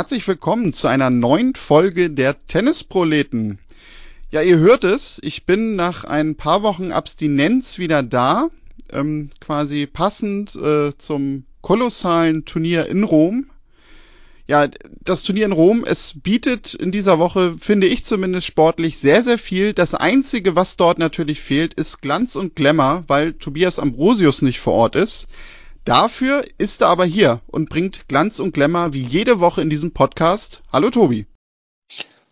Herzlich willkommen zu einer neuen Folge der Tennisproleten. Ja, ihr hört es, ich bin nach ein paar Wochen Abstinenz wieder da, ähm, quasi passend äh, zum kolossalen Turnier in Rom. Ja, das Turnier in Rom, es bietet in dieser Woche, finde ich zumindest sportlich, sehr, sehr viel. Das Einzige, was dort natürlich fehlt, ist Glanz und Glamour, weil Tobias Ambrosius nicht vor Ort ist. Dafür ist er aber hier und bringt Glanz und Glamour wie jede Woche in diesem Podcast. Hallo Tobi.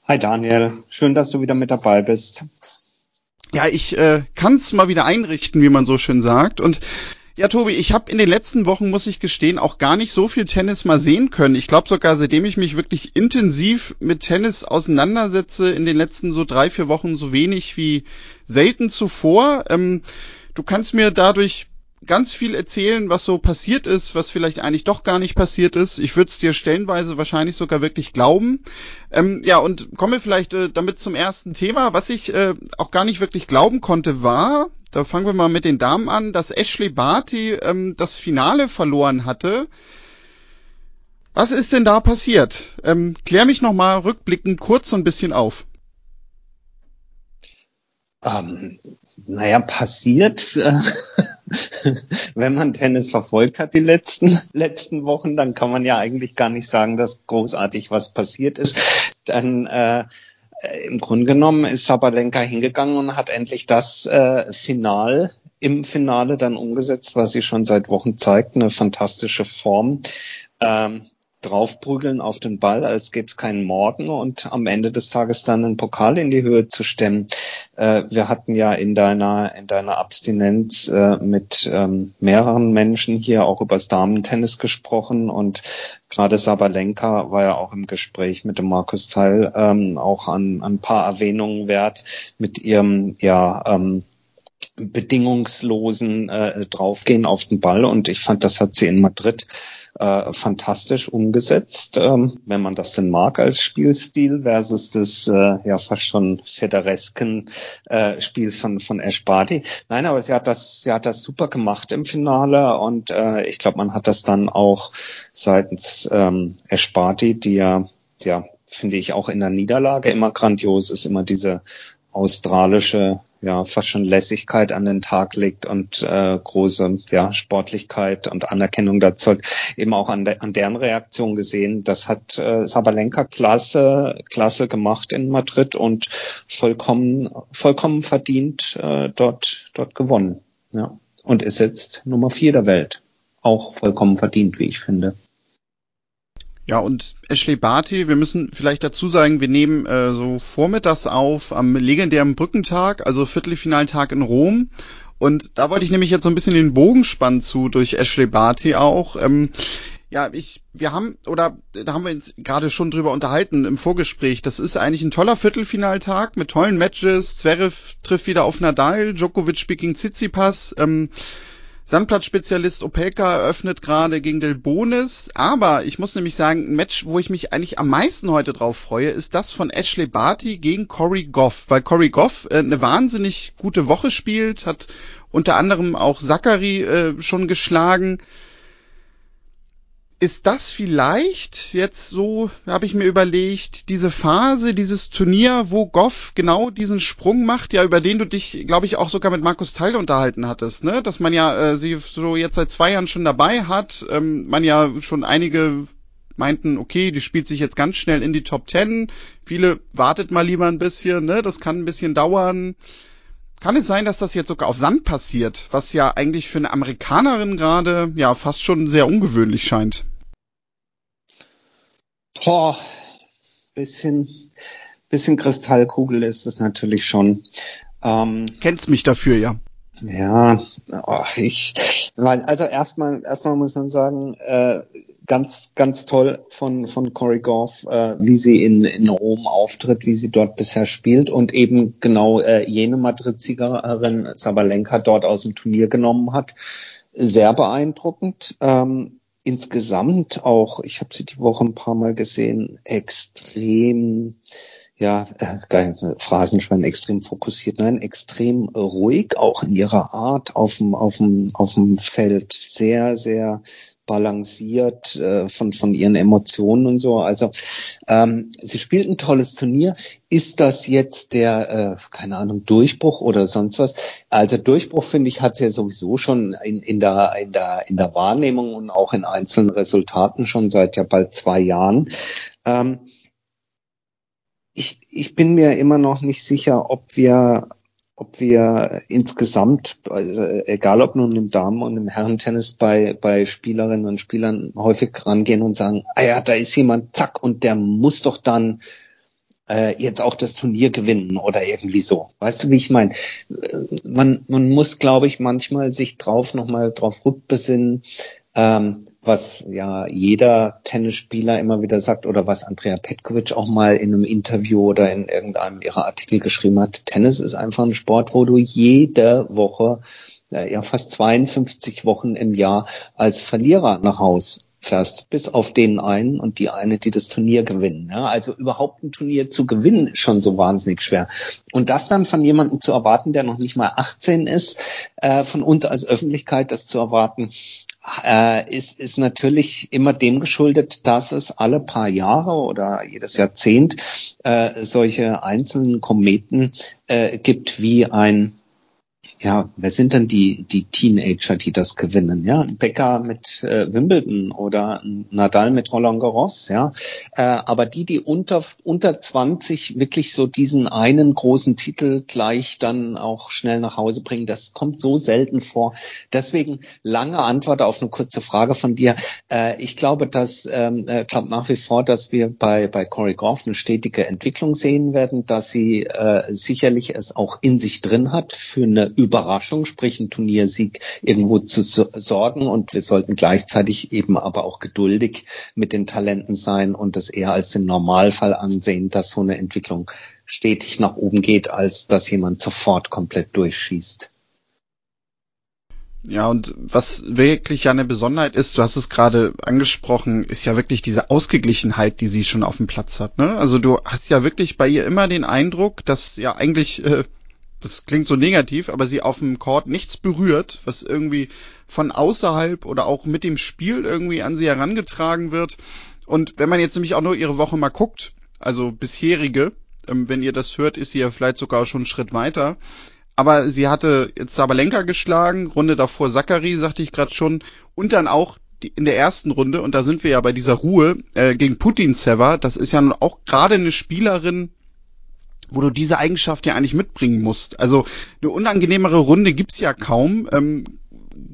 Hi Daniel, schön, dass du wieder mit dabei bist. Ja, ich äh, kann es mal wieder einrichten, wie man so schön sagt. Und ja, Tobi, ich habe in den letzten Wochen, muss ich gestehen, auch gar nicht so viel Tennis mal sehen können. Ich glaube sogar, seitdem ich mich wirklich intensiv mit Tennis auseinandersetze, in den letzten so drei, vier Wochen so wenig wie selten zuvor. Ähm, du kannst mir dadurch ganz viel erzählen, was so passiert ist, was vielleicht eigentlich doch gar nicht passiert ist. Ich würde es dir stellenweise wahrscheinlich sogar wirklich glauben. Ähm, ja, und komme vielleicht äh, damit zum ersten Thema. Was ich äh, auch gar nicht wirklich glauben konnte, war, da fangen wir mal mit den Damen an, dass Ashley Barty ähm, das Finale verloren hatte. Was ist denn da passiert? Ähm, klär mich nochmal rückblickend kurz so ein bisschen auf. Ähm, naja, passiert, äh, wenn man Tennis verfolgt hat die letzten, letzten Wochen, dann kann man ja eigentlich gar nicht sagen, dass großartig was passiert ist. Dann äh, im Grunde genommen ist Sabalenka hingegangen und hat endlich das äh, Final im Finale dann umgesetzt, was sie schon seit Wochen zeigt, eine fantastische Form. Ähm, draufprügeln auf den Ball, als gäbe es keinen Morgen und am Ende des Tages dann einen Pokal in die Höhe zu stemmen. Äh, wir hatten ja in deiner in deiner Abstinenz äh, mit ähm, mehreren Menschen hier auch über das Damentennis gesprochen und gerade Sabalenka war ja auch im Gespräch mit dem Markus Teil ähm, auch an, an ein paar Erwähnungen wert mit ihrem ja ähm, bedingungslosen äh, draufgehen auf den Ball und ich fand, das hat sie in Madrid äh, fantastisch umgesetzt, ähm, wenn man das denn mag als Spielstil versus des äh, ja fast schon federesken äh, Spiels von von Ash Barty. Nein, aber sie hat das sie hat das super gemacht im Finale und äh, ich glaube, man hat das dann auch seitens ähm, Ash Barty, die ja ja finde ich auch in der Niederlage immer grandios ist, immer diese australische ja fast schon Lässigkeit an den Tag legt und äh, große ja, Sportlichkeit und Anerkennung dazu eben auch an, de an deren Reaktion gesehen. Das hat äh, Sabalenka klasse klasse gemacht in Madrid und vollkommen vollkommen verdient äh, dort dort gewonnen. Ja und ist jetzt Nummer vier der Welt. Auch vollkommen verdient, wie ich finde. Ja, und Ashley Barty, wir müssen vielleicht dazu sagen, wir nehmen äh, so vormittags auf am legendären Brückentag, also Viertelfinaltag in Rom. Und da wollte ich nämlich jetzt so ein bisschen den Bogen spannen zu durch Ashley Barty auch. Ähm, ja, ich, wir haben, oder da haben wir uns gerade schon drüber unterhalten im Vorgespräch. Das ist eigentlich ein toller Viertelfinaltag mit tollen Matches. Zverev trifft wieder auf Nadal, Djokovic speaking Tsitsipas. Ähm, Sandplatzspezialist Opelka eröffnet gerade gegen Del Bonis. Aber ich muss nämlich sagen, ein Match, wo ich mich eigentlich am meisten heute drauf freue, ist das von Ashley Barty gegen Corey Goff. Weil Corey Goff äh, eine wahnsinnig gute Woche spielt, hat unter anderem auch Zachary äh, schon geschlagen ist das vielleicht jetzt so, habe ich mir überlegt, diese Phase, dieses Turnier, wo Goff genau diesen Sprung macht, ja, über den du dich, glaube ich, auch sogar mit Markus Teil unterhalten hattest, ne? Dass man ja äh, sie so jetzt seit zwei Jahren schon dabei hat, ähm, man ja schon einige meinten, okay, die spielt sich jetzt ganz schnell in die Top Ten. Viele wartet mal lieber ein bisschen, ne? Das kann ein bisschen dauern. Kann es sein, dass das jetzt sogar auf Sand passiert, was ja eigentlich für eine Amerikanerin gerade ja fast schon sehr ungewöhnlich scheint? Boah, bisschen, bisschen Kristallkugel ist es natürlich schon. Ähm, Kennst mich dafür, ja. Ja, oh, ich, weil, also erstmal, erstmal muss man sagen, äh, ganz, ganz toll von, von Cory Goff, äh, wie sie in, in Rom auftritt, wie sie dort bisher spielt und eben genau äh, jene Madrid-Siegerin Sabalenka dort aus dem Turnier genommen hat. Sehr beeindruckend. Ähm, insgesamt auch, ich habe sie die Woche ein paar Mal gesehen, extrem ja, äh, geil, Phrasenschwein extrem fokussiert, nein, extrem ruhig, auch in ihrer Art auf dem, auf auf dem Feld, sehr, sehr balanciert äh, von, von ihren Emotionen und so. Also ähm, sie spielt ein tolles Turnier. Ist das jetzt der, äh, keine Ahnung, Durchbruch oder sonst was? Also Durchbruch, finde ich, hat sie ja sowieso schon in, in, der, in, der, in der Wahrnehmung und auch in einzelnen Resultaten schon seit ja bald zwei Jahren. Ähm, ich, ich bin mir immer noch nicht sicher, ob wir ob wir insgesamt, also egal ob nun im Damen- und im Herrentennis bei, bei Spielerinnen und Spielern häufig rangehen und sagen, ah ja, da ist jemand, zack, und der muss doch dann äh, jetzt auch das Turnier gewinnen oder irgendwie so. Weißt du, wie ich meine? Man, man muss, glaube ich, manchmal sich drauf nochmal drauf rückbesinnen, ähm, was ja jeder Tennisspieler immer wieder sagt oder was Andrea Petkovic auch mal in einem Interview oder in irgendeinem ihrer Artikel geschrieben hat. Tennis ist einfach ein Sport, wo du jede Woche ja fast 52 Wochen im Jahr als Verlierer nach Haus fährst, bis auf den einen und die eine, die das Turnier gewinnen. Ja, also überhaupt ein Turnier zu gewinnen ist schon so wahnsinnig schwer. Und das dann von jemandem zu erwarten, der noch nicht mal 18 ist, äh, von uns als Öffentlichkeit das zu erwarten, äh, ist, ist natürlich immer dem geschuldet, dass es alle paar Jahre oder jedes Jahrzehnt äh, solche einzelnen Kometen äh, gibt wie ein ja, wer sind denn die, die Teenager, die das gewinnen? Ja, ein Becker mit äh, Wimbledon oder ein Nadal mit Roland Garros, ja. Äh, aber die, die unter, unter 20 wirklich so diesen einen großen Titel gleich dann auch schnell nach Hause bringen, das kommt so selten vor. Deswegen lange Antwort auf eine kurze Frage von dir. Äh, ich glaube, dass, ähm, äh, glaube nach wie vor, dass wir bei, bei Corey Goff eine stetige Entwicklung sehen werden, dass sie äh, sicherlich es auch in sich drin hat für eine Überraschung, sprich ein Turniersieg irgendwo zu sorgen und wir sollten gleichzeitig eben aber auch geduldig mit den Talenten sein und das eher als den Normalfall ansehen, dass so eine Entwicklung stetig nach oben geht, als dass jemand sofort komplett durchschießt. Ja, und was wirklich ja eine Besonderheit ist, du hast es gerade angesprochen, ist ja wirklich diese Ausgeglichenheit, die sie schon auf dem Platz hat. Ne? Also du hast ja wirklich bei ihr immer den Eindruck, dass ja eigentlich äh, das klingt so negativ, aber sie auf dem Court nichts berührt, was irgendwie von außerhalb oder auch mit dem Spiel irgendwie an sie herangetragen wird. Und wenn man jetzt nämlich auch nur ihre Woche mal guckt, also bisherige, ähm, wenn ihr das hört, ist sie ja vielleicht sogar schon einen Schritt weiter. Aber sie hatte jetzt Sabalenka geschlagen, Runde davor Zachary, sagte ich gerade schon, und dann auch in der ersten Runde, und da sind wir ja bei dieser Ruhe, äh, gegen Putin Sever, das ist ja nun auch gerade eine Spielerin, wo du diese Eigenschaft ja eigentlich mitbringen musst. Also eine unangenehmere Runde gibt's ja kaum. Ähm,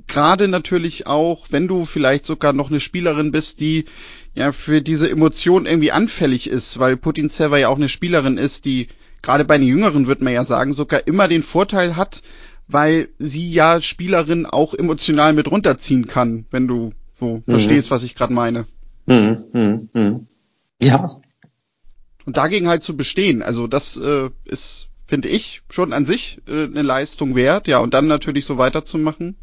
Gerade natürlich auch, wenn du vielleicht sogar noch eine Spielerin bist, die ja für diese Emotion irgendwie anfällig ist, weil Putin Server ja auch eine Spielerin ist, die gerade bei den Jüngeren, würde man ja sagen, sogar immer den Vorteil hat, weil sie ja Spielerin auch emotional mit runterziehen kann, wenn du so mhm. verstehst, was ich gerade meine. Mhm. Mhm. mhm. Ja, und dagegen halt zu bestehen, also das äh, ist, finde ich, schon an sich äh, eine Leistung wert, ja, und dann natürlich so weiterzumachen.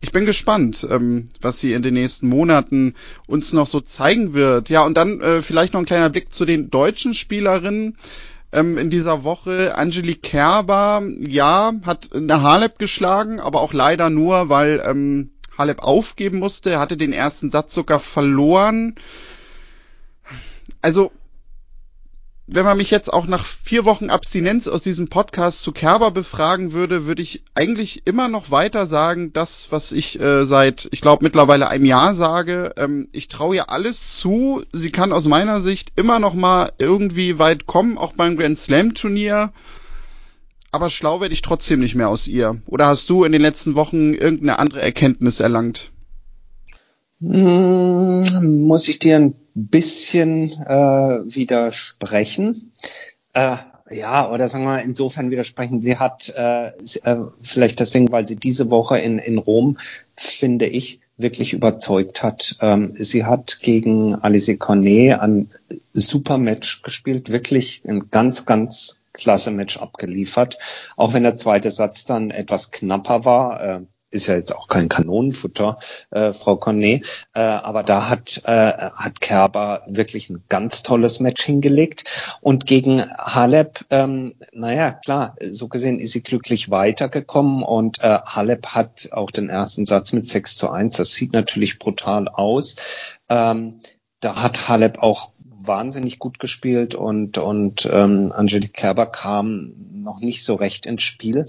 Ich bin gespannt, ähm, was sie in den nächsten Monaten uns noch so zeigen wird. Ja, und dann äh, vielleicht noch ein kleiner Blick zu den deutschen Spielerinnen ähm, in dieser Woche. Angelique Kerber, ja, hat eine Halep geschlagen, aber auch leider nur, weil ähm, Halep aufgeben musste, hatte den ersten Satz sogar verloren. Also wenn man mich jetzt auch nach vier Wochen Abstinenz aus diesem Podcast zu Kerber befragen würde, würde ich eigentlich immer noch weiter sagen, das, was ich äh, seit, ich glaube, mittlerweile einem Jahr sage. Ähm, ich traue ihr alles zu. Sie kann aus meiner Sicht immer noch mal irgendwie weit kommen, auch beim Grand Slam Turnier. Aber schlau werde ich trotzdem nicht mehr aus ihr. Oder hast du in den letzten Wochen irgendeine andere Erkenntnis erlangt? Hm, muss ich dir ein bisschen äh, widersprechen. Äh, ja, oder sagen wir insofern widersprechen. Sie hat äh, äh, vielleicht deswegen, weil sie diese Woche in, in Rom, finde ich, wirklich überzeugt hat. Ähm, sie hat gegen Alice Cornet ein super Match gespielt, wirklich ein ganz, ganz klasse Match abgeliefert. Auch wenn der zweite Satz dann etwas knapper war. Äh, ist ja jetzt auch kein Kanonenfutter, äh, Frau Cornet, äh, aber da hat, äh, hat Kerber wirklich ein ganz tolles Match hingelegt. Und gegen Halep, ähm, naja, klar, so gesehen ist sie glücklich weitergekommen und äh, Halep hat auch den ersten Satz mit 6 zu 1. Das sieht natürlich brutal aus. Ähm, da hat Halep auch wahnsinnig gut gespielt und, und ähm, Angelique Kerber kam noch nicht so recht ins Spiel.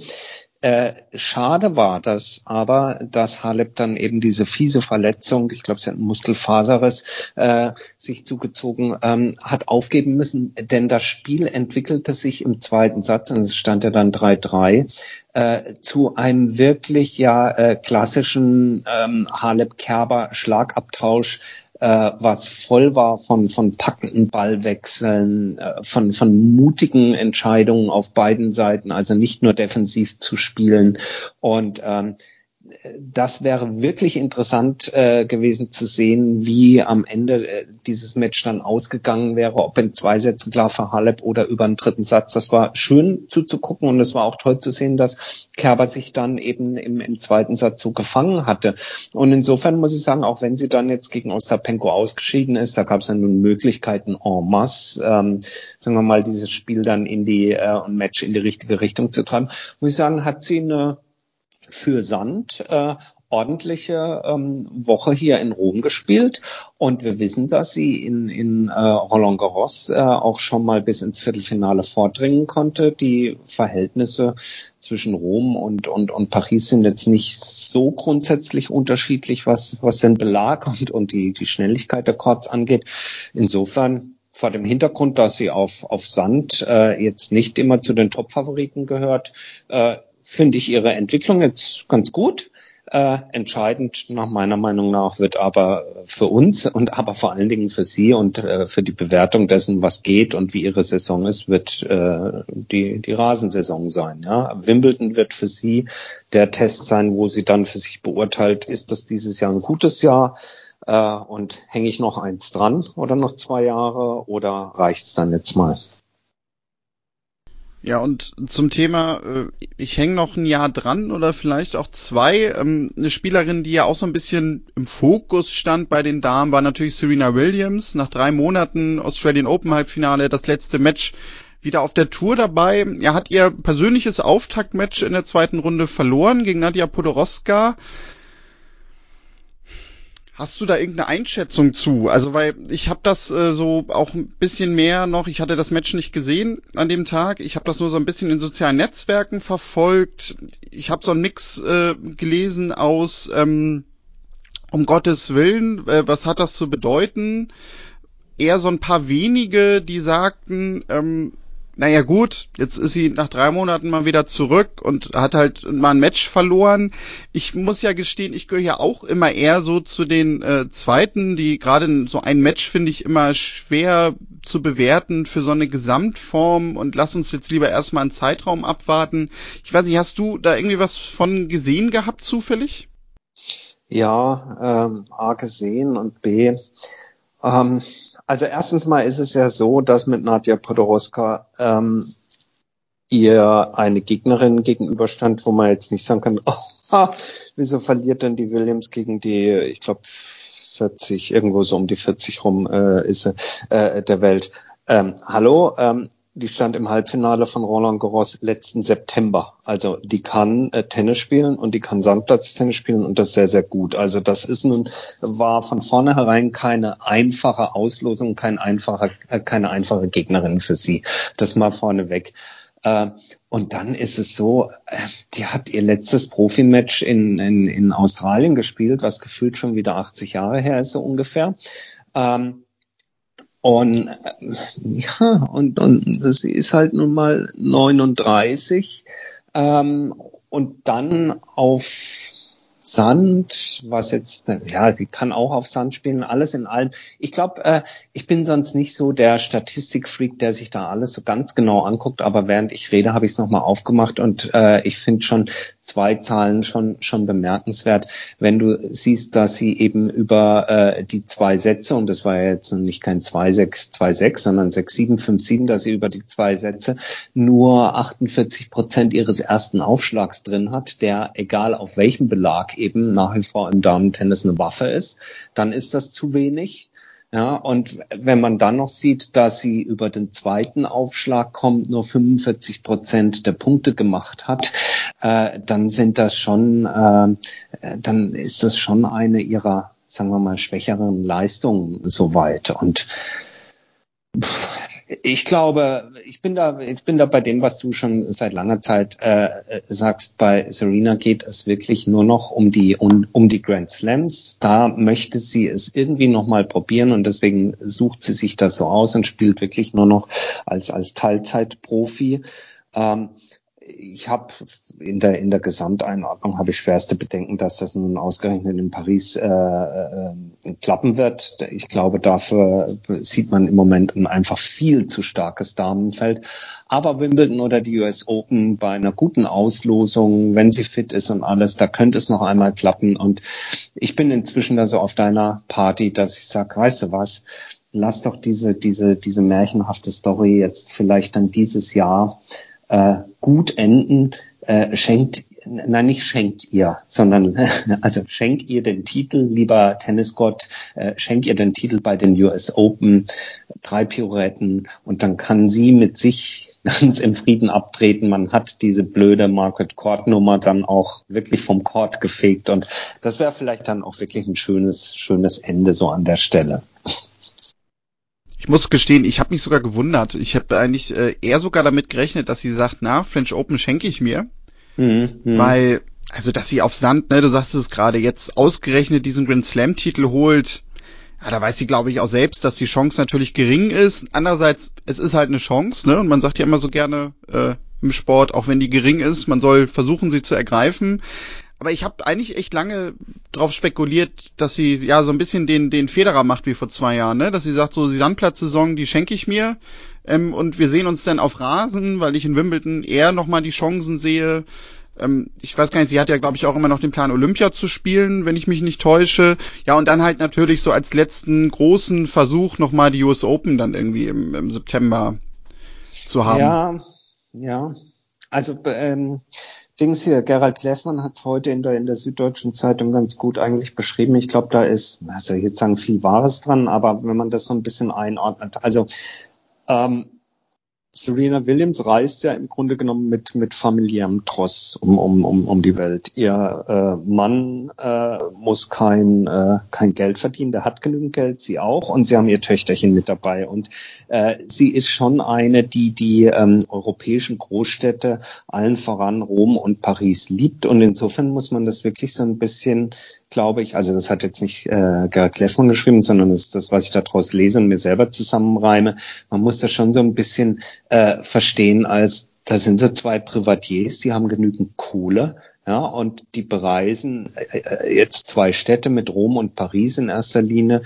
Äh, schade war das aber, dass Halep dann eben diese fiese Verletzung, ich glaube, sie hat einen Muskelfaserriss, äh, sich zugezogen, ähm, hat aufgeben müssen, denn das Spiel entwickelte sich im zweiten Satz, und es stand ja dann 3-3, äh, zu einem wirklich ja äh, klassischen ähm, Halep-Kerber-Schlagabtausch, äh, was voll war von, von packenden Ballwechseln, äh, von, von mutigen Entscheidungen auf beiden Seiten, also nicht nur defensiv zu spielen. Und ähm, das wäre wirklich interessant äh, gewesen zu sehen, wie am Ende äh, dieses Match dann ausgegangen wäre, ob in zwei Sätzen klar für Halep oder über einen dritten Satz. Das war schön zuzugucken und es war auch toll zu sehen, dass Kerber sich dann eben im, im zweiten Satz so gefangen hatte. Und insofern muss ich sagen, auch wenn sie dann jetzt gegen Ostapenko ausgeschieden ist, da gab es dann nun Möglichkeiten en masse, ähm, sagen wir mal, dieses Spiel dann in die äh, Match in die richtige Richtung zu treiben, muss ich sagen, hat sie eine für Sand äh, ordentliche ähm, Woche hier in Rom gespielt und wir wissen, dass sie in, in äh, Roland Garros äh, auch schon mal bis ins Viertelfinale vordringen konnte. Die Verhältnisse zwischen Rom und, und, und Paris sind jetzt nicht so grundsätzlich unterschiedlich, was, was den Belag und, und die, die Schnelligkeit der Courts angeht. Insofern vor dem Hintergrund, dass sie auf, auf Sand äh, jetzt nicht immer zu den Top-Favoriten gehört, äh, finde ich ihre Entwicklung jetzt ganz gut. Äh, entscheidend nach meiner Meinung nach wird aber für uns und aber vor allen Dingen für Sie und äh, für die Bewertung dessen, was geht und wie Ihre Saison ist, wird äh, die, die Rasensaison sein. Ja? Wimbledon wird für Sie der Test sein, wo sie dann für sich beurteilt, ist das dieses Jahr ein gutes Jahr äh, und hänge ich noch eins dran oder noch zwei Jahre oder reicht's dann jetzt mal? Ja, und zum Thema, äh, ich hänge noch ein Jahr dran oder vielleicht auch zwei. Ähm, eine Spielerin, die ja auch so ein bisschen im Fokus stand bei den Damen, war natürlich Serena Williams. Nach drei Monaten Australian Open Halbfinale, das letzte Match wieder auf der Tour dabei. Er hat ihr persönliches Auftaktmatch in der zweiten Runde verloren gegen Nadia Podoroska. Hast du da irgendeine Einschätzung zu? Also weil ich habe das äh, so auch ein bisschen mehr noch, ich hatte das Match nicht gesehen an dem Tag, ich habe das nur so ein bisschen in sozialen Netzwerken verfolgt. Ich habe so ein Mix äh, gelesen aus ähm, um Gottes Willen, äh, was hat das zu bedeuten? Eher so ein paar wenige, die sagten, ähm, naja gut, jetzt ist sie nach drei Monaten mal wieder zurück und hat halt mal ein Match verloren. Ich muss ja gestehen, ich gehöre ja auch immer eher so zu den äh, Zweiten, die gerade so ein Match finde ich immer schwer zu bewerten für so eine Gesamtform und lass uns jetzt lieber erstmal einen Zeitraum abwarten. Ich weiß nicht, hast du da irgendwie was von gesehen gehabt zufällig? Ja, ähm, A gesehen und B ähm, also erstens mal ist es ja so, dass mit Nadja Podoroska ähm, ihr eine Gegnerin gegenüberstand, wo man jetzt nicht sagen kann, oh, wieso verliert denn die Williams gegen die, ich glaube, 40, irgendwo so um die 40 rum äh, ist äh, der Welt. Ähm, hallo, ähm, die stand im Halbfinale von Roland Garros letzten September. Also die kann äh, Tennis spielen und die kann Sandplatz-Tennis spielen und das sehr, sehr gut. Also das ist nun, war von vornherein keine einfache Auslosung, kein einfacher, äh, keine einfache Gegnerin für sie. Das mal vorneweg. Äh, und dann ist es so, äh, die hat ihr letztes Profimatch in, in, in Australien gespielt, was gefühlt schon wieder 80 Jahre her ist, so ungefähr. Ähm, und ja, und, und sie ist halt nun mal 39 ähm, und dann auf Sand, was jetzt, ja, die kann auch auf Sand spielen, alles in allem. Ich glaube, äh, ich bin sonst nicht so der Statistikfreak, der sich da alles so ganz genau anguckt, aber während ich rede, habe ich es nochmal aufgemacht und äh, ich finde schon zwei Zahlen schon, schon bemerkenswert. Wenn du siehst, dass sie eben über äh, die zwei Sätze, und das war ja jetzt nicht kein 2-6-2-6, sondern 6-7-5-7, dass sie über die zwei Sätze nur 48 Prozent ihres ersten Aufschlags drin hat, der, egal auf welchem Belag, eben nach wie vor im Damen-Tennis eine Waffe ist, dann ist das zu wenig. Ja, und wenn man dann noch sieht, dass sie über den zweiten Aufschlag kommt, nur 45 Prozent der Punkte gemacht hat, äh, dann sind das schon, äh, dann ist das schon eine ihrer, sagen wir mal, schwächeren Leistungen soweit. Und ich glaube, ich bin da, ich bin da bei dem, was du schon seit langer Zeit äh, sagst. Bei Serena geht es wirklich nur noch um die um, um die Grand Slams. Da möchte sie es irgendwie noch mal probieren und deswegen sucht sie sich das so aus und spielt wirklich nur noch als als Teilzeitprofi. Ähm, ich habe in der in der Gesamteinordnung habe ich schwerste Bedenken, dass das nun ausgerechnet in Paris äh, äh, klappen wird. Ich glaube, dafür sieht man im Moment ein einfach viel zu starkes Damenfeld. Aber Wimbledon oder die US Open bei einer guten Auslosung, wenn sie fit ist und alles, da könnte es noch einmal klappen. Und ich bin inzwischen da so auf deiner Party, dass ich sage, weißt du was? Lass doch diese diese diese märchenhafte Story jetzt vielleicht dann dieses Jahr äh, gut enden, äh, schenkt, nein, nicht schenkt ihr, sondern also schenkt ihr den Titel, lieber Tennisgott, äh, schenkt ihr den Titel bei den US Open, drei Pirouetten und dann kann sie mit sich ganz im Frieden abtreten. Man hat diese blöde Margaret Court Nummer dann auch wirklich vom Court gefegt und das wäre vielleicht dann auch wirklich ein schönes, schönes Ende so an der Stelle. Ich muss gestehen, ich habe mich sogar gewundert. Ich habe eigentlich äh, eher sogar damit gerechnet, dass sie sagt, na, French Open schenke ich mir. Mhm, mhm, weil, also dass sie auf Sand, ne, du sagst es gerade, jetzt ausgerechnet diesen Grand Slam-Titel holt, ja, da weiß sie, glaube ich, auch selbst, dass die Chance natürlich gering ist. Andererseits, es ist halt eine Chance, ne? Und man sagt ja immer so gerne äh, im Sport, auch wenn die gering ist, man soll versuchen, sie zu ergreifen. Aber ich habe eigentlich echt lange drauf spekuliert, dass sie ja so ein bisschen den, den Federer macht wie vor zwei Jahren, ne? Dass sie sagt, so die Sandplatzsaison, die schenke ich mir. Ähm, und wir sehen uns dann auf Rasen, weil ich in Wimbledon eher nochmal die Chancen sehe. Ähm, ich weiß gar nicht, sie hat ja, glaube ich, auch immer noch den Plan, Olympia zu spielen, wenn ich mich nicht täusche. Ja, und dann halt natürlich so als letzten großen Versuch nochmal die US Open dann irgendwie im, im September zu haben. Ja, ja. Also ähm, Dings hier, Gerald Kleffmann hat es heute in der, in der Süddeutschen Zeitung ganz gut eigentlich beschrieben. Ich glaube, da ist, also jetzt sagen viel Wahres dran, aber wenn man das so ein bisschen einordnet, also ähm, Serena Williams reist ja im Grunde genommen mit, mit familiärem Tross um, um, um, um die Welt. Ihr äh, Mann äh, muss kein, äh, kein Geld verdienen, der hat genügend Geld, sie auch, und sie haben ihr Töchterchen mit dabei. Und äh, sie ist schon eine, die die ähm, europäischen Großstädte, allen voran Rom und Paris, liebt. Und insofern muss man das wirklich so ein bisschen glaube ich, also das hat jetzt nicht äh, Gerhard Kleffmann geschrieben, sondern das ist das, was ich daraus lese und mir selber zusammenreime. Man muss das schon so ein bisschen äh, verstehen als, da sind so zwei Privatiers, die haben genügend Kohle, ja, und die bereisen äh, äh jetzt zwei Städte mit Rom und Paris in erster Linie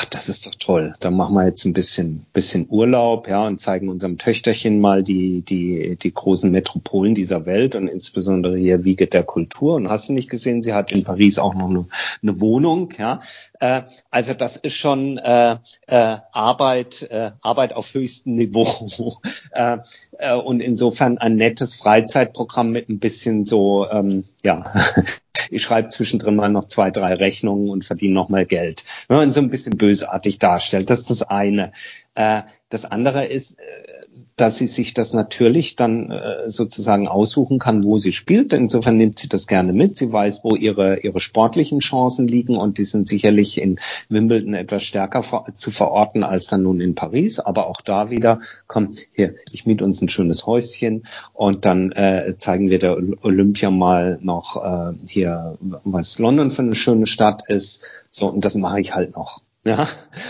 ach, das ist doch toll. Da machen wir jetzt ein bisschen, bisschen Urlaub, ja, und zeigen unserem Töchterchen mal die, die, die großen Metropolen dieser Welt und insbesondere hier Wiege der Kultur. Und hast du nicht gesehen, sie hat in Paris auch noch eine, eine Wohnung, ja. Äh, also das ist schon äh, äh, Arbeit, äh, Arbeit auf höchstem Niveau. äh, äh, und insofern ein nettes Freizeitprogramm mit ein bisschen so, ähm, ja, ich schreibe zwischendrin mal noch zwei, drei Rechnungen und verdiene noch mal Geld. Wenn man so ein bisschen bösartig darstellt, das ist das eine. Äh, das andere ist, äh, dass sie sich das natürlich dann äh, sozusagen aussuchen kann, wo sie spielt. Insofern nimmt sie das gerne mit. Sie weiß, wo ihre, ihre sportlichen Chancen liegen und die sind sicherlich in Wimbledon etwas stärker zu verorten als dann nun in Paris. Aber auch da wieder, komm, hier, ich miete uns ein schönes Häuschen und dann äh, zeigen wir der Olympia mal noch äh, hier, was London für eine schöne Stadt ist. So, und das mache ich halt noch Ja,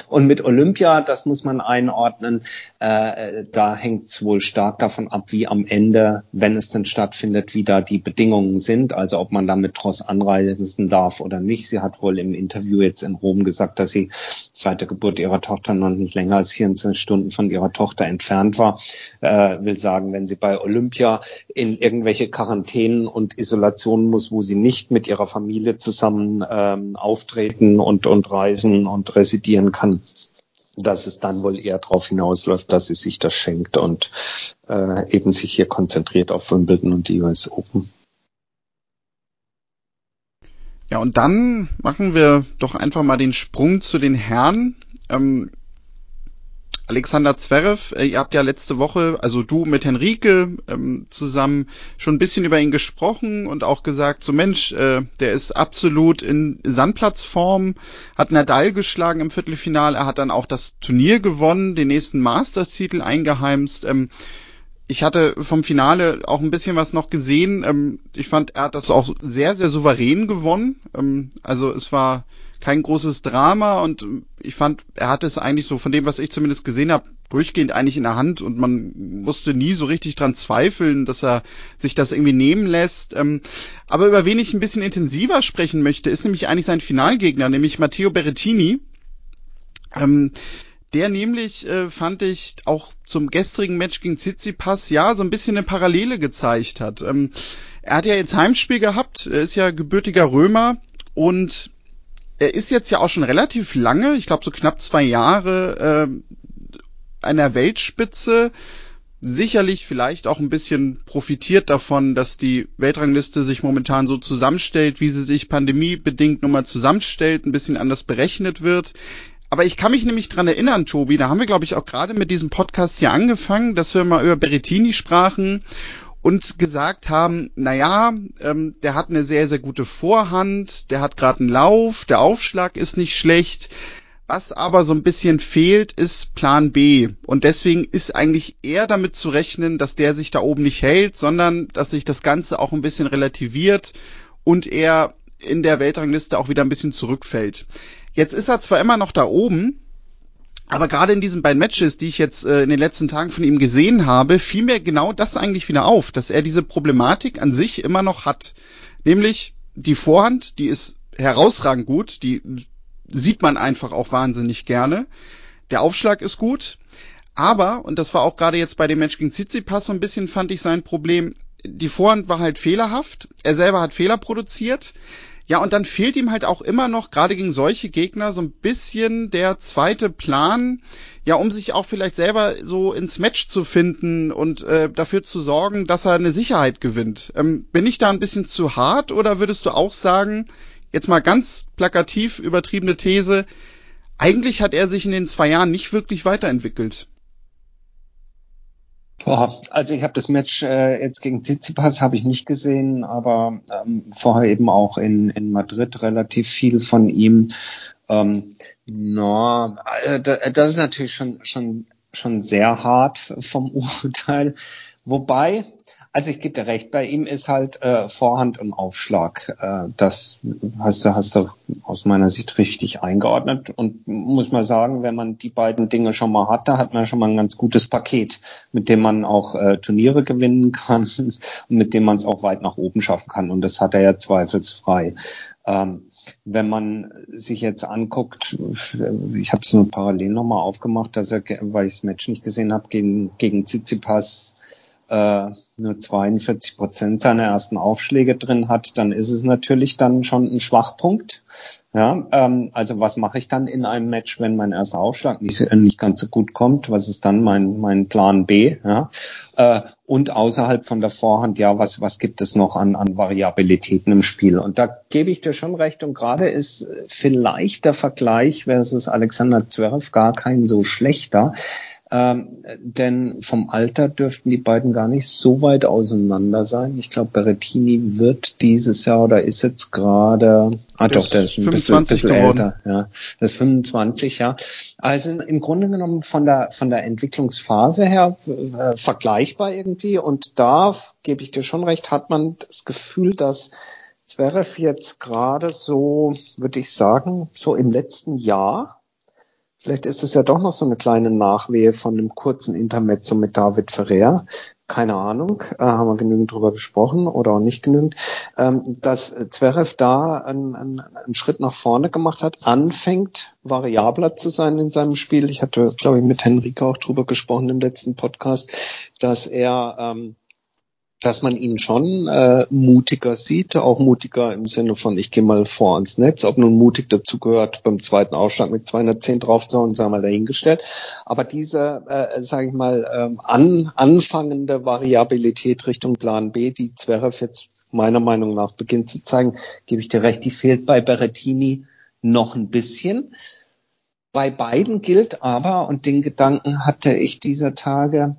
und mit Olympia, das muss man einordnen, äh, da hängt es wohl stark davon ab, wie am Ende, wenn es denn stattfindet, wie da die Bedingungen sind, also ob man damit Tross anreisen darf oder nicht. Sie hat wohl im Interview jetzt in Rom gesagt, dass sie seit der Geburt ihrer Tochter noch nicht länger als 24 Stunden von ihrer Tochter entfernt war. Äh, will sagen, wenn sie bei Olympia in irgendwelche Quarantänen und Isolationen muss, wo sie nicht mit ihrer Familie zusammen ähm, auftreten und, und reisen und residieren kann, dass es dann wohl eher darauf hinausläuft, dass sie sich das schenkt und äh, eben sich hier konzentriert auf Wimbledon und die US Open. Ja, und dann machen wir doch einfach mal den Sprung zu den Herren. Ähm, Alexander Zverev, äh, ihr habt ja letzte Woche, also du mit Henrike ähm, zusammen schon ein bisschen über ihn gesprochen und auch gesagt, so Mensch, äh, der ist absolut in Sandplatzform, hat Nadal geschlagen im Viertelfinale, er hat dann auch das Turnier gewonnen, den nächsten Masters-Titel eingeheimst. Ähm, ich hatte vom Finale auch ein bisschen was noch gesehen. Ähm, ich fand, er hat das auch sehr, sehr souverän gewonnen. Ähm, also es war kein großes Drama und ich fand, er hatte es eigentlich so von dem, was ich zumindest gesehen habe, durchgehend eigentlich in der Hand und man musste nie so richtig dran zweifeln, dass er sich das irgendwie nehmen lässt. Ähm, aber über wen ich ein bisschen intensiver sprechen möchte, ist nämlich eigentlich sein Finalgegner, nämlich Matteo Berrettini. Ähm, der nämlich, äh, fand ich, auch zum gestrigen Match gegen Tsitsipas, ja, so ein bisschen eine Parallele gezeigt hat. Ähm, er hat ja jetzt Heimspiel gehabt, er ist ja gebürtiger Römer und er ist jetzt ja auch schon relativ lange, ich glaube so knapp zwei Jahre, äh, der Weltspitze. Sicherlich vielleicht auch ein bisschen profitiert davon, dass die Weltrangliste sich momentan so zusammenstellt, wie sie sich pandemiebedingt nun mal zusammenstellt, ein bisschen anders berechnet wird. Aber ich kann mich nämlich dran erinnern, Tobi, da haben wir, glaube ich, auch gerade mit diesem Podcast hier angefangen, dass wir mal über Berettini sprachen und gesagt haben, na ja, ähm, der hat eine sehr, sehr gute Vorhand, der hat gerade einen Lauf, der Aufschlag ist nicht schlecht. Was aber so ein bisschen fehlt, ist Plan B. Und deswegen ist eigentlich eher damit zu rechnen, dass der sich da oben nicht hält, sondern dass sich das Ganze auch ein bisschen relativiert und er in der Weltrangliste auch wieder ein bisschen zurückfällt. Jetzt ist er zwar immer noch da oben, aber gerade in diesen beiden Matches, die ich jetzt äh, in den letzten Tagen von ihm gesehen habe, fiel mir genau das eigentlich wieder auf, dass er diese Problematik an sich immer noch hat. Nämlich die Vorhand, die ist herausragend gut, die sieht man einfach auch wahnsinnig gerne. Der Aufschlag ist gut, aber, und das war auch gerade jetzt bei dem Match gegen Tsitsipas so ein bisschen, fand ich sein Problem, die Vorhand war halt fehlerhaft, er selber hat Fehler produziert, ja, und dann fehlt ihm halt auch immer noch, gerade gegen solche Gegner, so ein bisschen der zweite Plan, ja, um sich auch vielleicht selber so ins Match zu finden und äh, dafür zu sorgen, dass er eine Sicherheit gewinnt. Ähm, bin ich da ein bisschen zu hart oder würdest du auch sagen, jetzt mal ganz plakativ übertriebene These, eigentlich hat er sich in den zwei Jahren nicht wirklich weiterentwickelt? Boah, also ich habe das Match äh, jetzt gegen Tsitsipas habe ich nicht gesehen, aber ähm, vorher eben auch in, in Madrid relativ viel von ihm. Ähm, no, äh, das ist natürlich schon schon schon sehr hart vom Urteil. Wobei, also ich gebe dir recht, bei ihm ist halt äh, Vorhand und Aufschlag. Äh, das hast du, hast du aus meiner Sicht richtig eingeordnet. Und muss man sagen, wenn man die beiden Dinge schon mal hat, da hat man schon mal ein ganz gutes Paket, mit dem man auch äh, Turniere gewinnen kann und mit dem man es auch weit nach oben schaffen kann. Und das hat er ja zweifelsfrei. Ähm, wenn man sich jetzt anguckt, ich habe es nur parallel nochmal aufgemacht, dass er, weil ich das Match nicht gesehen habe, gegen, gegen Tsitsipas äh, nur 42 Prozent seiner ersten Aufschläge drin hat, dann ist es natürlich dann schon ein Schwachpunkt. Ja, ähm, also was mache ich dann in einem Match, wenn mein erster Aufschlag nicht, nicht ganz so gut kommt? Was ist dann mein, mein Plan B? Ja? Äh, und außerhalb von der Vorhand, ja, was, was gibt es noch an, an Variabilitäten im Spiel? Und da gebe ich dir schon recht. Und gerade ist vielleicht der Vergleich versus Alexander Zverev gar kein so schlechter. Ähm, denn vom Alter dürften die beiden gar nicht so weit auseinander sein. Ich glaube, Berettini wird dieses Jahr oder ist jetzt gerade, ah doch, der ist ein 25 bisschen, bisschen älter, ja, das ist 25, ja. Also im Grunde genommen von der von der Entwicklungsphase her äh, vergleichbar irgendwie. Und da gebe ich dir schon recht, hat man das Gefühl, dass Zverev jetzt gerade so, würde ich sagen, so im letzten Jahr Vielleicht ist es ja doch noch so eine kleine Nachwehe von einem kurzen Intermezzo mit David Ferrer. Keine Ahnung, äh, haben wir genügend drüber gesprochen oder auch nicht genügend, ähm, dass Zverev da einen, einen, Schritt nach vorne gemacht hat, anfängt variabler zu sein in seinem Spiel. Ich hatte, glaube ich, mit Henrike auch drüber gesprochen im letzten Podcast, dass er ähm, dass man ihn schon äh, mutiger sieht, auch mutiger im Sinne von, ich gehe mal vor ans Netz. Ob nun mutig dazu gehört, beim zweiten Aufschlag mit 210 draufzuhauen, sagen wir mal dahingestellt. Aber diese, äh, sage ich mal, ähm, an, anfangende Variabilität Richtung Plan B, die Zverev jetzt meiner Meinung nach beginnt zu zeigen, gebe ich dir recht, die fehlt bei Berrettini noch ein bisschen. Bei beiden gilt aber, und den Gedanken hatte ich dieser Tage,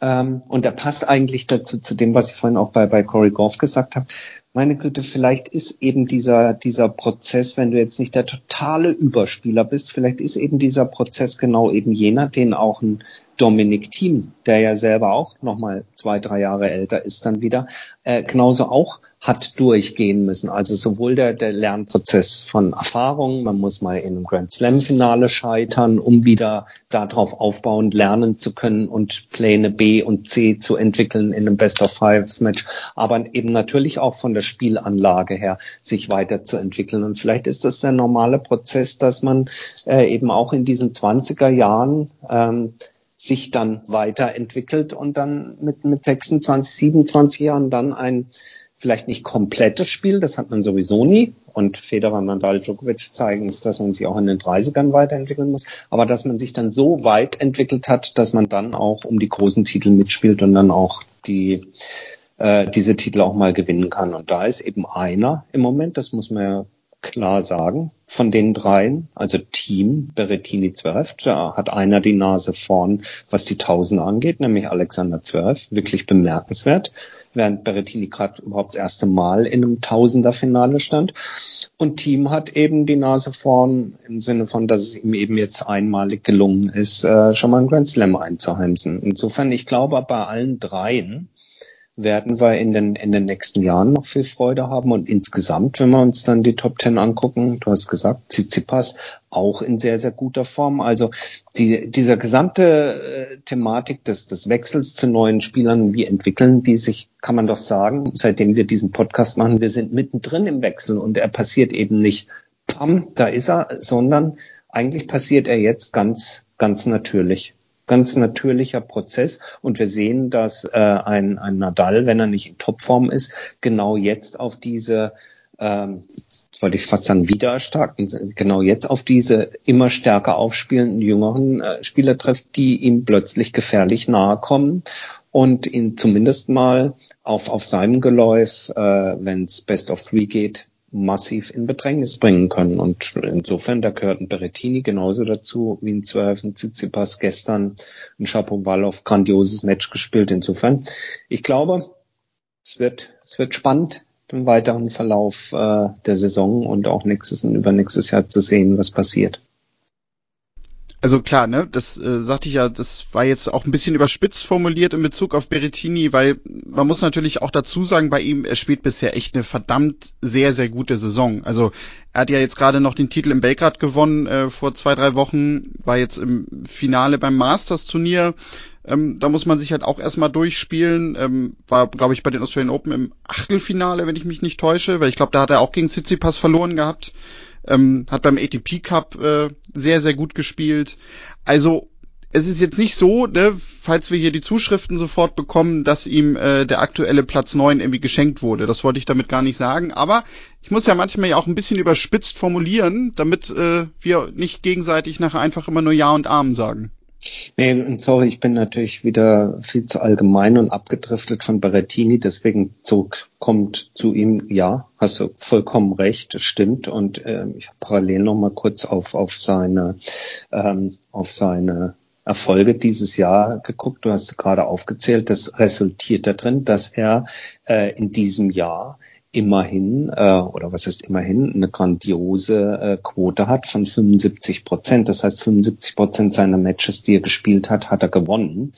ähm, und der passt eigentlich dazu, zu dem, was ich vorhin auch bei, bei Corey Goff gesagt habe. Meine Güte, vielleicht ist eben dieser, dieser Prozess, wenn du jetzt nicht der totale Überspieler bist, vielleicht ist eben dieser Prozess genau eben jener, den auch ein Dominik Thiem, der ja selber auch nochmal zwei, drei Jahre älter ist dann wieder, äh, genauso auch hat durchgehen müssen. Also sowohl der, der Lernprozess von Erfahrungen, man muss mal in einem Grand Slam Finale scheitern, um wieder darauf aufbauend lernen zu können und Pläne B und C zu entwickeln in einem Best of Five Match, aber eben natürlich auch von der Spielanlage her sich weiterzuentwickeln. Und vielleicht ist das der normale Prozess, dass man äh, eben auch in diesen 20er Jahren ähm, sich dann weiterentwickelt und dann mit, mit 26, 27 Jahren dann ein vielleicht nicht komplettes Spiel, das hat man sowieso nie. Und Federer, Nadal, Djokovic zeigen es, dass man sich auch in den 30ern weiterentwickeln muss. Aber dass man sich dann so weit entwickelt hat, dass man dann auch um die großen Titel mitspielt und dann auch die äh, diese Titel auch mal gewinnen kann. Und da ist eben einer im Moment, das muss man ja klar sagen, von den dreien, also Team Berettini Zverev, da hat einer die Nase vorn, was die Tausend angeht, nämlich Alexander Zverev, wirklich bemerkenswert, während Berettini gerade überhaupt das erste Mal in einem Tausender-Finale stand. Und Team hat eben die Nase vorn im Sinne von, dass es ihm eben jetzt einmalig gelungen ist, äh, schon mal einen Grand Slam einzuheimsen. Insofern, ich glaube, bei allen dreien werden wir in den, in den nächsten Jahren noch viel Freude haben. Und insgesamt, wenn wir uns dann die Top Ten angucken, du hast gesagt, Tsitsipas auch in sehr, sehr guter Form. Also die, dieser gesamte äh, Thematik des, des Wechsels zu neuen Spielern, wie entwickeln die sich, kann man doch sagen, seitdem wir diesen Podcast machen, wir sind mittendrin im Wechsel und er passiert eben nicht, pam, da ist er, sondern eigentlich passiert er jetzt ganz, ganz natürlich ganz natürlicher Prozess. Und wir sehen, dass äh, ein, ein Nadal, wenn er nicht in Topform ist, genau jetzt auf diese ähm, wollte ich fast sagen, wieder stark, genau jetzt auf diese immer stärker aufspielenden jüngeren äh, Spieler trifft, die ihm plötzlich gefährlich nahe kommen und ihn zumindest mal auf, auf seinem Geläuf, äh, wenn es Best of Three geht, massiv in Bedrängnis bringen können. Und insofern, da gehört ein Berettini genauso dazu wie ein Zwerf, ein Tsitsipas gestern, ein Shapovalov, grandioses Match gespielt. Insofern, ich glaube, es wird, es wird spannend im weiteren Verlauf äh, der Saison und auch nächstes und übernächstes Jahr zu sehen, was passiert. Also klar, ne, das äh, sagte ich ja, das war jetzt auch ein bisschen überspitzt formuliert in Bezug auf Berettini, weil man muss natürlich auch dazu sagen, bei ihm, er spielt bisher echt eine verdammt sehr, sehr gute Saison. Also er hat ja jetzt gerade noch den Titel im Belgrad gewonnen äh, vor zwei, drei Wochen, war jetzt im Finale beim Masters-Turnier. Ähm, da muss man sich halt auch erstmal durchspielen. Ähm, war, glaube ich, bei den Australian Open im Achtelfinale, wenn ich mich nicht täusche, weil ich glaube, da hat er auch gegen Tsitsipas verloren gehabt ähm, hat beim ATP Cup äh, sehr, sehr gut gespielt. Also es ist jetzt nicht so, ne, falls wir hier die Zuschriften sofort bekommen, dass ihm äh, der aktuelle Platz 9 irgendwie geschenkt wurde. Das wollte ich damit gar nicht sagen. Aber ich muss ja manchmal ja auch ein bisschen überspitzt formulieren, damit äh, wir nicht gegenseitig nachher einfach immer nur Ja und Amen sagen. Nee, sorry, ich bin natürlich wieder viel zu allgemein und abgedriftet von Berettini, deswegen zurück kommt zu ihm, ja, hast du vollkommen recht, das stimmt. Und äh, ich habe parallel noch mal kurz auf, auf seine ähm, auf seine Erfolge dieses Jahr geguckt. Du hast gerade aufgezählt, das resultiert darin, dass er äh, in diesem Jahr immerhin, äh, oder was heißt immerhin, eine grandiose äh, Quote hat von 75 Prozent. Das heißt, 75 Prozent seiner Matches, die er gespielt hat, hat er gewonnen.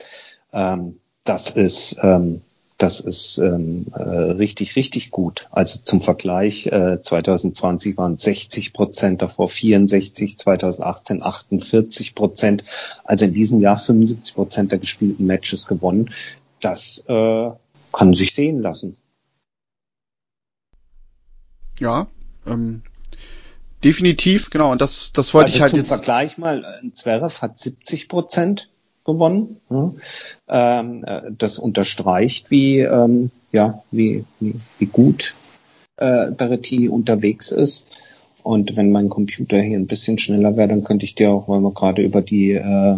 Ähm, das ist ähm, das ist ähm, äh, richtig, richtig gut. Also zum Vergleich, äh, 2020 waren 60 Prozent, davor 64, 2018 48 Prozent. Also in diesem Jahr 75 Prozent der gespielten Matches gewonnen. Das äh, kann sich sehen lassen. Ja, ähm, definitiv, genau. Und das, das wollte also ich halt zum jetzt. Vergleich mal, ein Zverev hat 70 Prozent gewonnen. Ja. Ähm, äh, das unterstreicht, wie, ähm, ja, wie, wie, wie gut äh, Berrettini unterwegs ist. Und wenn mein Computer hier ein bisschen schneller wäre, dann könnte ich dir auch, weil wir gerade über die äh,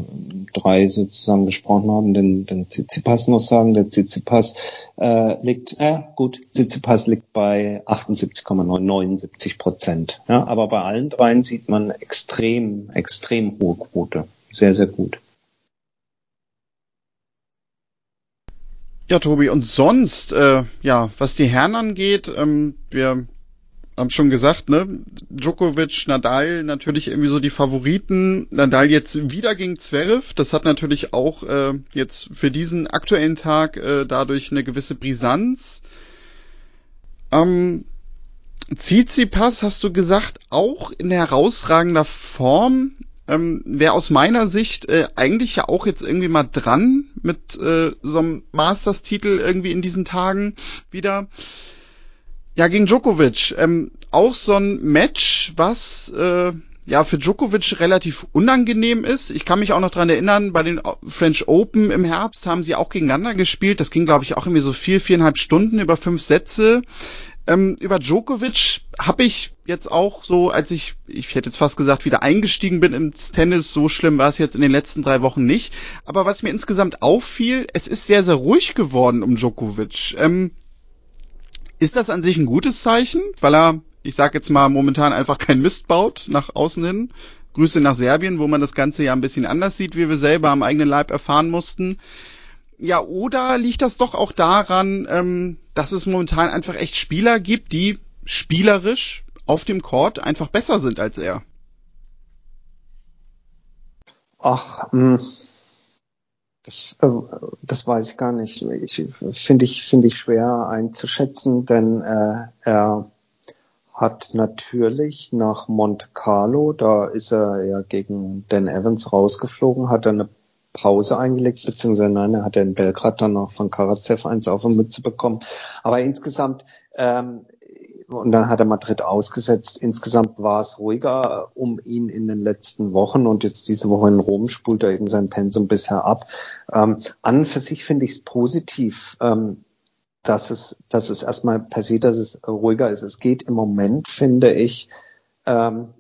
drei sozusagen gesprochen haben, den, den Tsitsipas noch sagen. Der Tsitsipas äh, liegt, äh, gut, Tsitsipas liegt bei 78,79 Prozent. Ja, aber bei allen dreien sieht man extrem, extrem hohe Quote. Sehr, sehr gut. Ja, Tobi, und sonst, äh, ja, was die Herren angeht, ähm, wir haben schon gesagt, ne, Djokovic, Nadal natürlich irgendwie so die Favoriten. Nadal jetzt wieder gegen Zverev, das hat natürlich auch äh, jetzt für diesen aktuellen Tag äh, dadurch eine gewisse Brisanz. Ähm, Tsitsipas, hast du gesagt, auch in herausragender Form ähm, wäre aus meiner Sicht äh, eigentlich ja auch jetzt irgendwie mal dran mit äh, so einem Masters-Titel irgendwie in diesen Tagen wieder. Ja, gegen Djokovic. Ähm, auch so ein Match, was äh, ja für Djokovic relativ unangenehm ist. Ich kann mich auch noch dran erinnern, bei den French Open im Herbst haben sie auch gegeneinander gespielt. Das ging, glaube ich, auch irgendwie so vier, viereinhalb Stunden über fünf Sätze. Ähm, über Djokovic habe ich jetzt auch so, als ich, ich hätte jetzt fast gesagt, wieder eingestiegen bin ins Tennis, so schlimm war es jetzt in den letzten drei Wochen nicht. Aber was mir insgesamt auffiel, es ist sehr, sehr ruhig geworden um Djokovic. Ähm, ist das an sich ein gutes Zeichen, weil er, ich sag jetzt mal, momentan einfach kein Mist baut nach außen hin? Grüße nach Serbien, wo man das Ganze ja ein bisschen anders sieht, wie wir selber am eigenen Leib erfahren mussten. Ja, oder liegt das doch auch daran, ähm, dass es momentan einfach echt Spieler gibt, die spielerisch auf dem Court einfach besser sind als er? Ach, mh, hm, das, äh, das weiß ich gar nicht. Ich finde ich finde ich schwer einzuschätzen, denn äh, er hat natürlich nach Monte Carlo, da ist er ja gegen Dan Evans rausgeflogen, hat er eine Pause eingelegt, beziehungsweise nein, er hat in Belgrad dann noch von Karatsev eins auf die Mütze bekommen. Aber insgesamt, ähm, und dann hat er Madrid ausgesetzt. Insgesamt war es ruhiger um ihn in den letzten Wochen und jetzt diese Woche in Rom spult er eben sein Pensum bisher ab. Ähm, an und für sich finde ich es positiv, ähm, dass es, dass es erstmal per se, dass es ruhiger ist. Es geht im Moment, finde ich, ähm,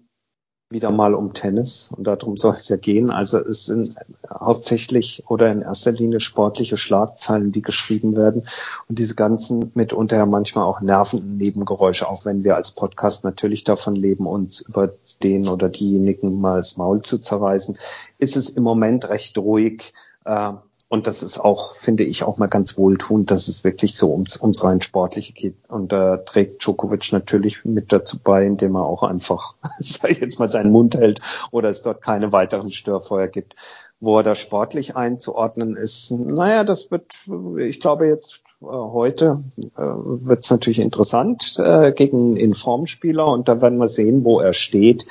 wieder mal um Tennis und darum soll es ja gehen. Also es sind hauptsächlich oder in erster Linie sportliche Schlagzeilen, die geschrieben werden und diese ganzen mitunter ja manchmal auch nervenden Nebengeräusche, auch wenn wir als Podcast natürlich davon leben, uns über den oder diejenigen mal das Maul zu zerreißen, ist es im Moment recht ruhig. Äh, und das ist auch, finde ich, auch mal ganz wohltuend, dass es wirklich so ums, ums rein Sportliche geht. Und da trägt Djokovic natürlich mit dazu bei, indem er auch einfach, sag ich jetzt mal, seinen Mund hält oder es dort keine weiteren Störfeuer gibt. Wo er da sportlich einzuordnen ist, naja, das wird, ich glaube jetzt äh, heute äh, wird es natürlich interessant äh, gegen Informspieler und da werden wir sehen, wo er steht.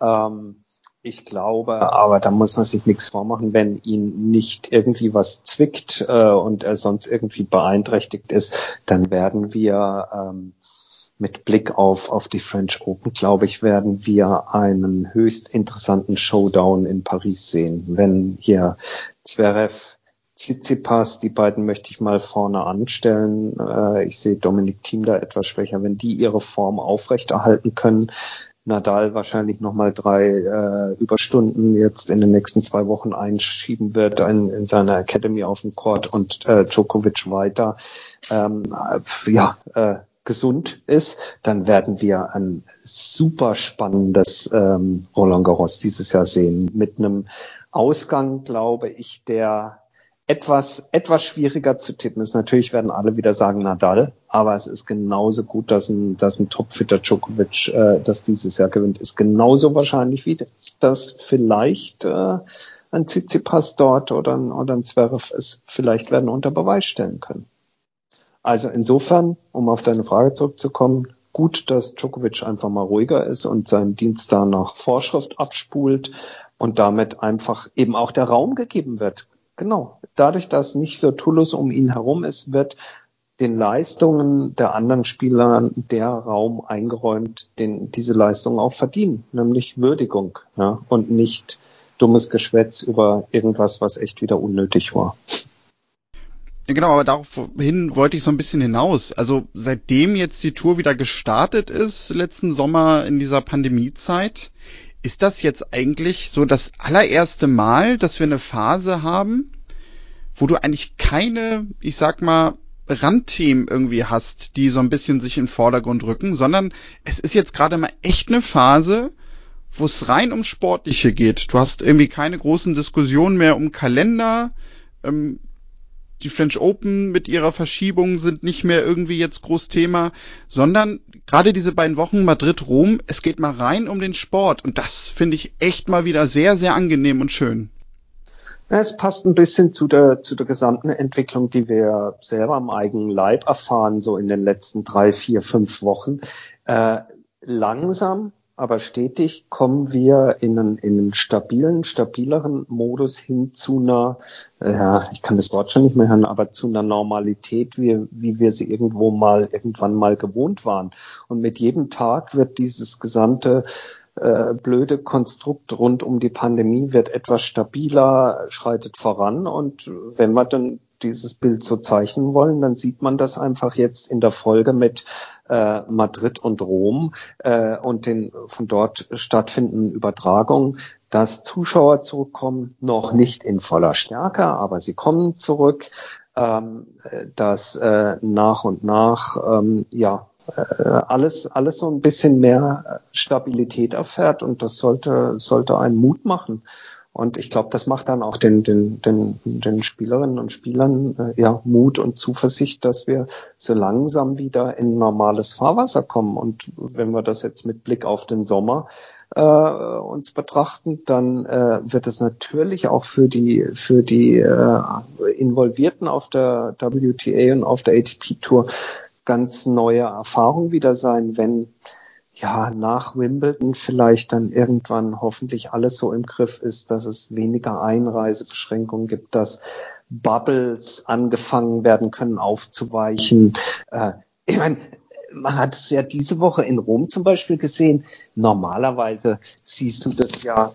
Ähm, ich glaube, aber da muss man sich nichts vormachen, wenn ihn nicht irgendwie was zwickt äh, und er sonst irgendwie beeinträchtigt ist, dann werden wir ähm, mit Blick auf, auf die French Open, glaube ich, werden wir einen höchst interessanten Showdown in Paris sehen. Wenn hier Zverev, Tsitsipas, die beiden möchte ich mal vorne anstellen. Äh, ich sehe Dominik Thiem da etwas schwächer. Wenn die ihre Form aufrechterhalten können, Nadal wahrscheinlich nochmal drei äh, Überstunden jetzt in den nächsten zwei Wochen einschieben wird in, in seiner Academy auf dem Court und äh, Djokovic weiter ähm, äh, ja, äh, gesund ist, dann werden wir ein super spannendes ähm, Roland Garros dieses Jahr sehen. Mit einem Ausgang, glaube ich, der etwas, etwas schwieriger zu tippen ist. Natürlich werden alle wieder sagen Nadal, aber es ist genauso gut, dass ein, dass ein Topfitter Djokovic äh, das dieses Jahr gewinnt. Ist genauso wahrscheinlich wie dass vielleicht äh, ein Tsitsipas dort oder ein, oder ein Zverev es vielleicht werden unter Beweis stellen können. Also insofern, um auf deine Frage zurückzukommen, gut, dass Djokovic einfach mal ruhiger ist und seinen Dienst da nach Vorschrift abspult und damit einfach eben auch der Raum gegeben wird. Genau. Dadurch, dass nicht so Tullus um ihn herum ist, wird den Leistungen der anderen Spieler der Raum eingeräumt, den diese Leistungen auch verdienen, nämlich Würdigung ja, und nicht dummes Geschwätz über irgendwas, was echt wieder unnötig war. Ja, genau, aber daraufhin wollte ich so ein bisschen hinaus. Also seitdem jetzt die Tour wieder gestartet ist, letzten Sommer in dieser Pandemiezeit, ist das jetzt eigentlich so das allererste Mal, dass wir eine Phase haben, wo du eigentlich keine, ich sag mal, Randthemen irgendwie hast, die so ein bisschen sich in den Vordergrund rücken, sondern es ist jetzt gerade mal echt eine Phase, wo es rein um Sportliche geht. Du hast irgendwie keine großen Diskussionen mehr um Kalender. Ähm, die French Open mit ihrer Verschiebung sind nicht mehr irgendwie jetzt groß Thema, sondern gerade diese beiden Wochen Madrid-Rom, es geht mal rein um den Sport und das finde ich echt mal wieder sehr, sehr angenehm und schön. Es passt ein bisschen zu der, zu der gesamten Entwicklung, die wir selber am eigenen Leib erfahren, so in den letzten drei, vier, fünf Wochen. Äh, langsam, aber stetig kommen wir in einen, in einen stabilen, stabileren Modus hin zu einer, äh, ja, ich kann das Wort schon nicht mehr hören, aber zu einer Normalität, wie, wie wir sie irgendwo mal, irgendwann mal gewohnt waren. Und mit jedem Tag wird dieses gesamte äh, blöde Konstrukt rund um die Pandemie wird etwas stabiler, schreitet voran und wenn wir dann dieses Bild so zeichnen wollen, dann sieht man das einfach jetzt in der Folge mit äh, Madrid und Rom äh, und den von dort stattfindenden Übertragungen, dass Zuschauer zurückkommen, noch nicht in voller Stärke, aber sie kommen zurück, ähm, dass äh, nach und nach ähm, ja äh, alles, alles so ein bisschen mehr Stabilität erfährt und das sollte, sollte einen Mut machen. Und ich glaube, das macht dann auch den, den, den, den Spielerinnen und Spielern äh, ja Mut und Zuversicht, dass wir so langsam wieder in normales Fahrwasser kommen. Und wenn wir das jetzt mit Blick auf den Sommer äh, uns betrachten, dann äh, wird es natürlich auch für die für die äh, Involvierten auf der WTA und auf der ATP Tour ganz neue Erfahrung wieder sein, wenn ja nach Wimbledon vielleicht dann irgendwann hoffentlich alles so im Griff ist, dass es weniger Einreisebeschränkungen gibt, dass Bubbles angefangen werden können aufzuweichen. Äh, ich meine, man hat es ja diese Woche in Rom zum Beispiel gesehen. Normalerweise siehst du das ja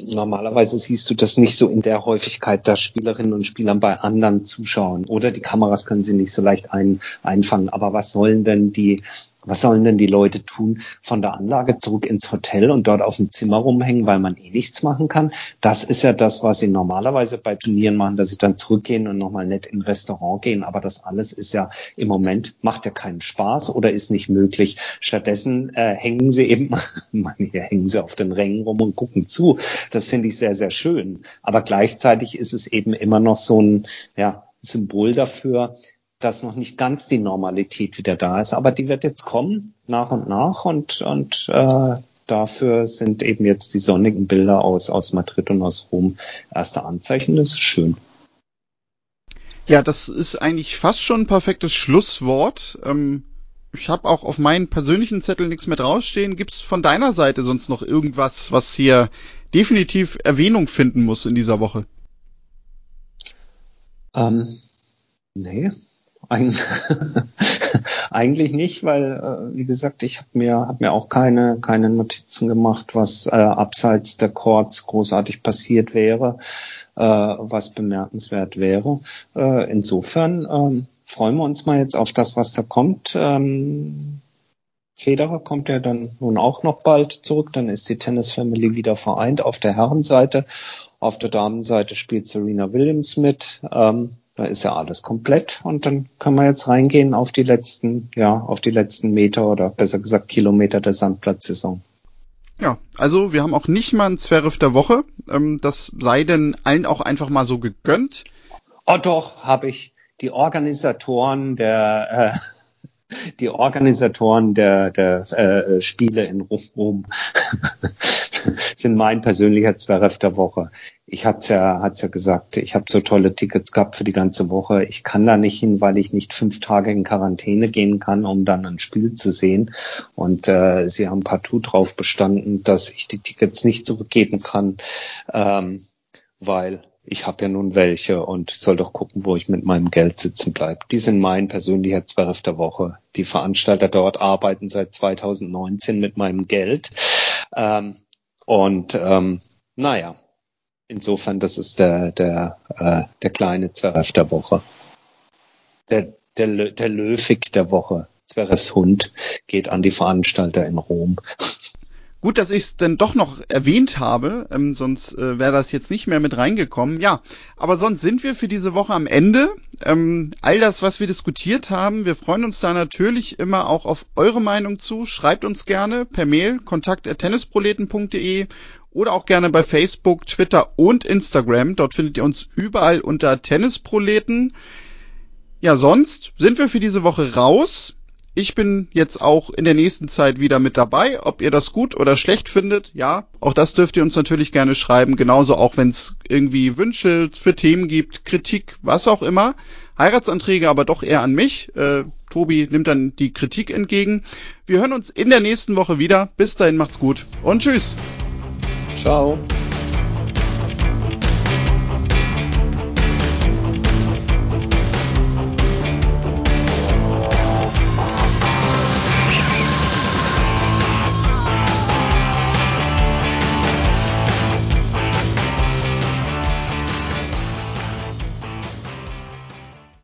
normalerweise siehst du das nicht so in der Häufigkeit, dass Spielerinnen und Spielern bei anderen zuschauen. Oder die Kameras können sie nicht so leicht ein, einfangen. Aber was sollen denn die was sollen denn die Leute tun? Von der Anlage zurück ins Hotel und dort auf dem Zimmer rumhängen, weil man eh nichts machen kann? Das ist ja das, was sie normalerweise bei Turnieren machen, dass sie dann zurückgehen und nochmal nett in Restaurant gehen. Aber das alles ist ja im Moment, macht ja keinen Spaß oder ist nicht möglich. Stattdessen äh, hängen sie eben, man, hier hängen sie auf den Rängen rum und gucken zu. Das finde ich sehr, sehr schön. Aber gleichzeitig ist es eben immer noch so ein, ja, Symbol dafür, dass noch nicht ganz die Normalität wieder da ist. Aber die wird jetzt kommen, nach und nach. Und, und äh, dafür sind eben jetzt die sonnigen Bilder aus, aus Madrid und aus Rom erste Anzeichen. Das ist schön. Ja, das ist eigentlich fast schon ein perfektes Schlusswort. Ähm, ich habe auch auf meinen persönlichen Zettel nichts mehr draufstehen. Gibt es von deiner Seite sonst noch irgendwas, was hier definitiv Erwähnung finden muss in dieser Woche? Ähm, nee, Eigentlich nicht, weil, äh, wie gesagt, ich habe mir, hab mir auch keine, keine Notizen gemacht, was äh, abseits der Chords großartig passiert wäre, äh, was bemerkenswert wäre. Äh, insofern ähm, freuen wir uns mal jetzt auf das, was da kommt. Ähm, Federer kommt ja dann nun auch noch bald zurück. Dann ist die Tennis Family wieder vereint auf der Herrenseite. Auf der Damenseite spielt Serena Williams mit. Ähm, da ist ja alles komplett und dann kann man jetzt reingehen auf die letzten, ja, auf die letzten Meter oder besser gesagt Kilometer der Sandplatzsaison. Ja, also wir haben auch nicht mal ein Zwerf der Woche. Ähm, das sei denn allen auch einfach mal so gegönnt. Oh doch, habe ich. Die Organisatoren der äh, die Organisatoren der, der äh, Spiele in Rom sind mein persönlicher Zverev der Woche. Ich hat's ja, hat's ja gesagt, ich habe so tolle Tickets gehabt für die ganze Woche. Ich kann da nicht hin, weil ich nicht fünf Tage in Quarantäne gehen kann, um dann ein Spiel zu sehen. Und äh, sie haben partout drauf bestanden, dass ich die Tickets nicht zurückgeben kann, ähm, weil ich habe ja nun welche und soll doch gucken, wo ich mit meinem Geld sitzen bleibe. Die sind mein persönlicher Zwerf der Woche. Die Veranstalter dort arbeiten seit 2019 mit meinem Geld. Ähm, und ähm, naja, insofern, das ist der, der, äh, der kleine Zwerf der Woche. Der, der, der Löwig der Woche. Zwerfs Hund geht an die Veranstalter in Rom. Gut, dass ich es denn doch noch erwähnt habe, ähm, sonst äh, wäre das jetzt nicht mehr mit reingekommen. Ja, aber sonst sind wir für diese Woche am Ende. Ähm, all das, was wir diskutiert haben, wir freuen uns da natürlich immer auch auf eure Meinung zu. Schreibt uns gerne per Mail kontakt@tennisproleten.de oder auch gerne bei Facebook, Twitter und Instagram. Dort findet ihr uns überall unter Tennisproleten. Ja, sonst sind wir für diese Woche raus. Ich bin jetzt auch in der nächsten Zeit wieder mit dabei. Ob ihr das gut oder schlecht findet, ja, auch das dürft ihr uns natürlich gerne schreiben. Genauso auch, wenn es irgendwie Wünsche für Themen gibt, Kritik, was auch immer. Heiratsanträge aber doch eher an mich. Äh, Tobi nimmt dann die Kritik entgegen. Wir hören uns in der nächsten Woche wieder. Bis dahin macht's gut und tschüss. Ciao.